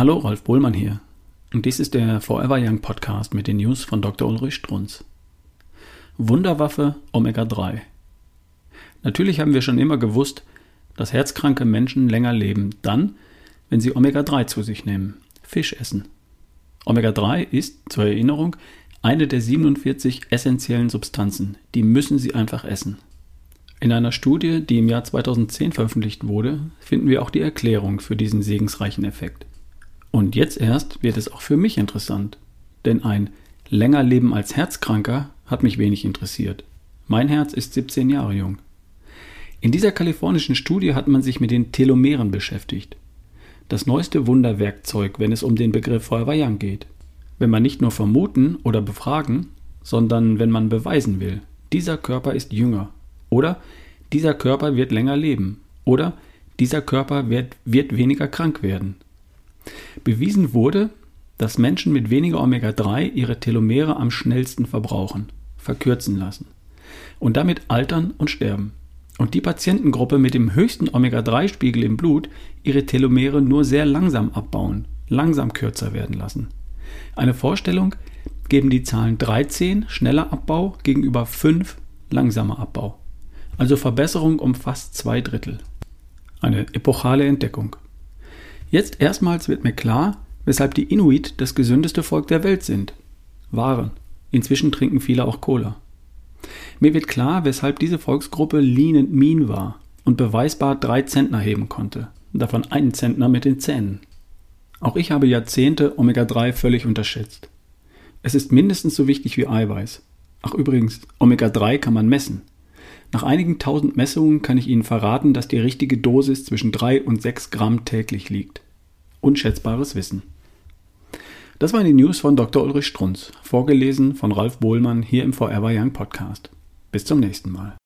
Hallo, Rolf Bohlmann hier. Und dies ist der Forever Young Podcast mit den News von Dr. Ulrich Strunz. Wunderwaffe Omega 3. Natürlich haben wir schon immer gewusst, dass herzkranke Menschen länger leben, dann, wenn sie Omega 3 zu sich nehmen, Fisch essen. Omega 3 ist, zur Erinnerung, eine der 47 essentiellen Substanzen, die müssen Sie einfach essen. In einer Studie, die im Jahr 2010 veröffentlicht wurde, finden wir auch die Erklärung für diesen segensreichen Effekt. Und jetzt erst wird es auch für mich interessant. Denn ein länger Leben als Herzkranker hat mich wenig interessiert. Mein Herz ist 17 Jahre jung. In dieser kalifornischen Studie hat man sich mit den Telomeren beschäftigt. Das neueste Wunderwerkzeug, wenn es um den Begriff Forever geht. Wenn man nicht nur vermuten oder befragen, sondern wenn man beweisen will, dieser Körper ist jünger. Oder dieser Körper wird länger leben. Oder dieser Körper wird, wird weniger krank werden. Bewiesen wurde, dass Menschen mit weniger Omega-3 ihre Telomere am schnellsten verbrauchen, verkürzen lassen und damit altern und sterben. Und die Patientengruppe mit dem höchsten Omega-3-Spiegel im Blut ihre Telomere nur sehr langsam abbauen, langsam kürzer werden lassen. Eine Vorstellung geben die Zahlen 13 schneller Abbau gegenüber 5 langsamer Abbau. Also Verbesserung um fast zwei Drittel. Eine epochale Entdeckung. Jetzt erstmals wird mir klar, weshalb die Inuit das gesündeste Volk der Welt sind. Waren. Inzwischen trinken viele auch Cola. Mir wird klar, weshalb diese Volksgruppe lean and mean war und beweisbar drei Zentner heben konnte, davon einen Zentner mit den Zähnen. Auch ich habe Jahrzehnte Omega-3 völlig unterschätzt. Es ist mindestens so wichtig wie Eiweiß. Ach übrigens, Omega-3 kann man messen. Nach einigen tausend Messungen kann ich Ihnen verraten, dass die richtige Dosis zwischen 3 und 6 Gramm täglich liegt. Unschätzbares Wissen. Das waren die News von Dr. Ulrich Strunz, vorgelesen von Ralf Bohlmann hier im Forever Young Podcast. Bis zum nächsten Mal.